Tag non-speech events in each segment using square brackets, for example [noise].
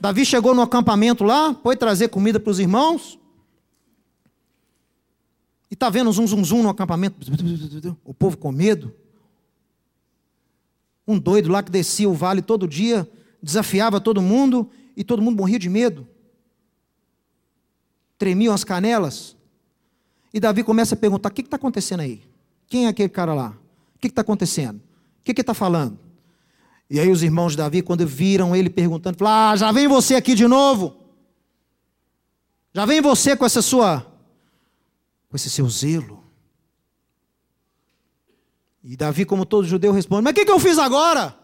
Davi chegou no acampamento lá, foi trazer comida para os irmãos. E está vendo um zum, zum, no acampamento. O povo com medo. Um doido lá que descia o vale todo dia, desafiava todo mundo e todo mundo morria de medo. Tremiam as canelas. E Davi começa a perguntar: o que está acontecendo aí? Quem é aquele cara lá? O que está acontecendo? O que está falando? E aí os irmãos de Davi, quando viram ele perguntando, falaram: Ah, já vem você aqui de novo. Já vem você com essa sua, com esse seu zelo. E Davi, como todo judeu, responde: Mas o que, que eu fiz agora?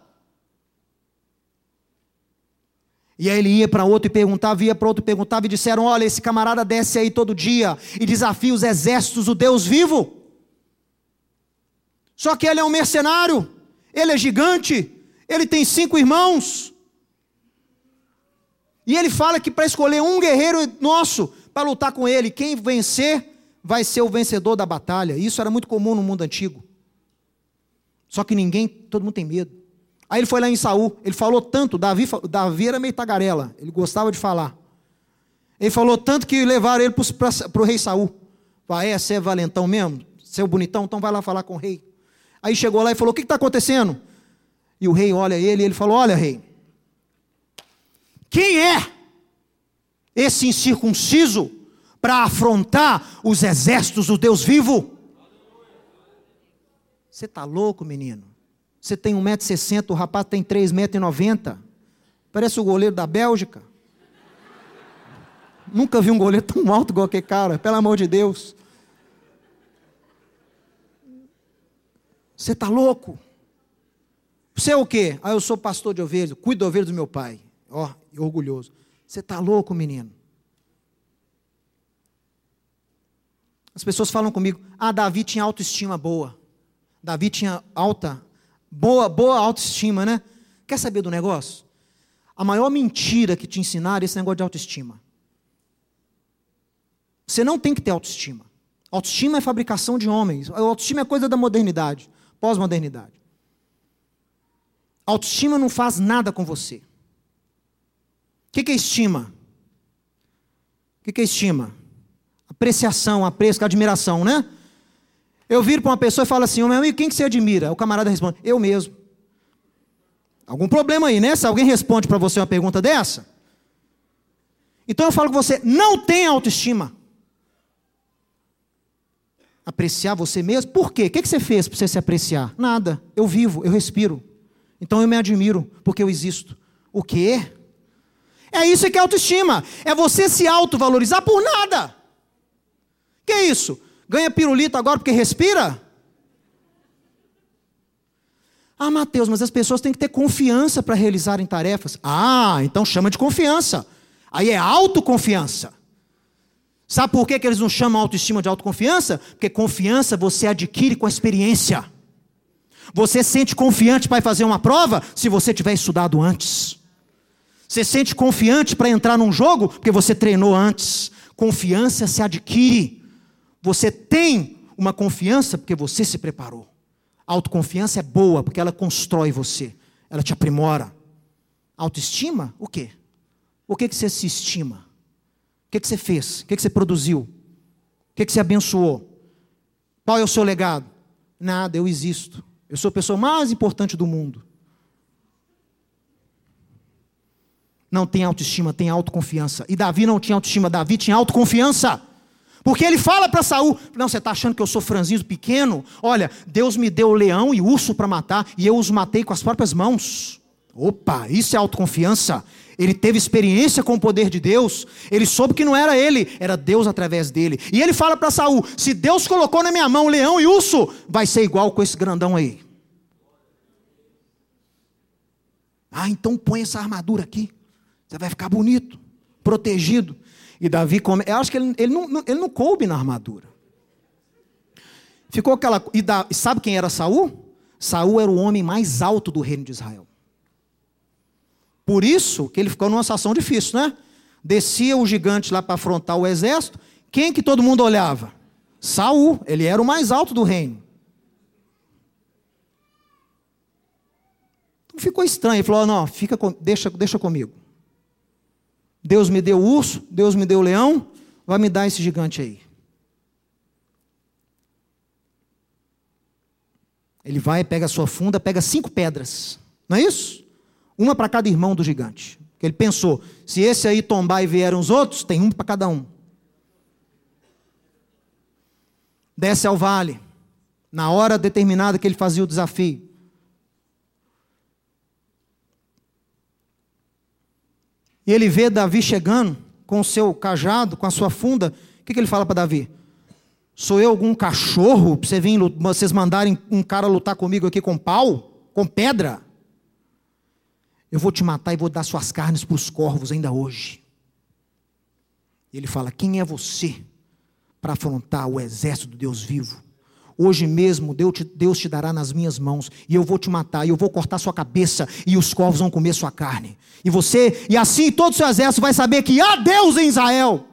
E aí ele ia para outro e perguntava, ia para outro e perguntava, e disseram: Olha, esse camarada desce aí todo dia e desafia os exércitos do Deus vivo. Só que ele é um mercenário, ele é gigante, ele tem cinco irmãos. E ele fala que para escolher um guerreiro nosso para lutar com ele, quem vencer vai ser o vencedor da batalha. Isso era muito comum no mundo antigo. Só que ninguém, todo mundo tem medo. Aí ele foi lá em Saul, ele falou tanto, Davi, Davi era meio tagarela, ele gostava de falar. Ele falou tanto que levaram ele para o rei Saul. Vai, é, você é valentão mesmo? Você é bonitão? Então vai lá falar com o rei. Aí chegou lá e falou: O que está acontecendo? E o rei olha ele e ele falou: Olha, rei, quem é esse incircunciso para afrontar os exércitos do Deus vivo? Você está louco, menino? Você tem 1,60m, o rapaz tem 3,90m. Parece o goleiro da Bélgica. [laughs] Nunca vi um goleiro tão alto igual aquele cara, pelo amor de Deus. Você está louco? Você é o quê? Ah, eu sou pastor de ovelhas, cuido da ovelha do meu pai. Ó, oh, orgulhoso. Você está louco, menino? As pessoas falam comigo, ah, Davi tinha autoestima boa. Davi tinha alta, boa, boa autoestima, né? Quer saber do negócio? A maior mentira que te ensinaram é esse negócio de autoestima. Você não tem que ter autoestima. Autoestima é fabricação de homens. Autoestima é coisa da modernidade, pós-modernidade. Autoestima não faz nada com você. O que, é estima? O que, é estima? Apreciação, apreço, admiração, né? Eu viro para uma pessoa e falo assim, meu amigo, quem que você admira? O camarada responde, eu mesmo. Algum problema aí, né? Se alguém responde para você uma pergunta dessa. Então eu falo com você, não tem autoestima. Apreciar você mesmo? Por quê? O que você fez para você se apreciar? Nada. Eu vivo, eu respiro. Então eu me admiro, porque eu existo. O quê? É isso que é autoestima. É você se autovalorizar por nada. Que é isso? Ganha pirulito agora porque respira? Ah, Mateus, mas as pessoas têm que ter confiança para realizarem tarefas. Ah, então chama de confiança. Aí é autoconfiança. Sabe por que, que eles não chamam autoestima de autoconfiança? Porque confiança você adquire com a experiência. Você sente confiante para fazer uma prova se você tiver estudado antes. Você sente confiante para entrar num jogo porque você treinou antes. Confiança se adquire. Você tem uma confiança porque você se preparou. autoconfiança é boa porque ela constrói você, ela te aprimora. Autoestima, o quê? O que, que você se estima? O que, que você fez? O que, que você produziu? O que, que você abençoou? Qual é o seu legado? Nada, eu existo. Eu sou a pessoa mais importante do mundo. Não tem autoestima, tem autoconfiança. E Davi não tinha autoestima, Davi tinha autoconfiança. Porque ele fala para Saul: Não, você está achando que eu sou franzinho pequeno? Olha, Deus me deu leão e urso para matar, e eu os matei com as próprias mãos. Opa, isso é autoconfiança. Ele teve experiência com o poder de Deus. Ele soube que não era ele, era Deus através dele. E ele fala para Saul: se Deus colocou na minha mão leão e urso, vai ser igual com esse grandão aí. Ah, então põe essa armadura aqui. Você vai ficar bonito, protegido. E Davi come. Eu acho que ele, ele, não, ele não coube na armadura. Ficou aquela. E, da, sabe quem era Saul? Saul era o homem mais alto do reino de Israel. Por isso que ele ficou numa situação difícil, né? Descia o gigante lá para afrontar o exército. Quem que todo mundo olhava? Saul, ele era o mais alto do reino. ficou estranho. Ele falou: não, fica com, deixa, deixa comigo. Deus me deu o urso, Deus me deu o leão, vai me dar esse gigante aí. Ele vai, pega a sua funda, pega cinco pedras, não é isso? Uma para cada irmão do gigante. Ele pensou: se esse aí tombar e vieram os outros, tem um para cada um. Desce ao vale, na hora determinada que ele fazia o desafio. E ele vê Davi chegando com o seu cajado, com a sua funda. O que, que ele fala para Davi? Sou eu algum cachorro para você vocês mandarem um cara lutar comigo aqui com pau? Com pedra? Eu vou te matar e vou dar suas carnes para os corvos ainda hoje. E ele fala: Quem é você para afrontar o exército do Deus vivo? Hoje mesmo Deus te, Deus te dará nas minhas mãos, e eu vou te matar, e eu vou cortar sua cabeça, e os corvos vão comer sua carne. E você, e assim todo o seu exército vai saber que há Deus em Israel.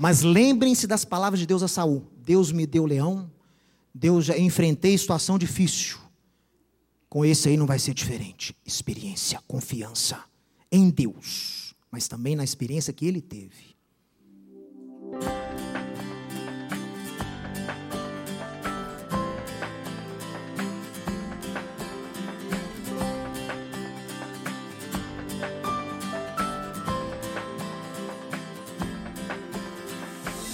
Mas lembrem-se das palavras de Deus a Saul. Deus me deu leão, Deus já enfrentei situação difícil. Com esse aí não vai ser diferente. Experiência, confiança em Deus, mas também na experiência que ele teve.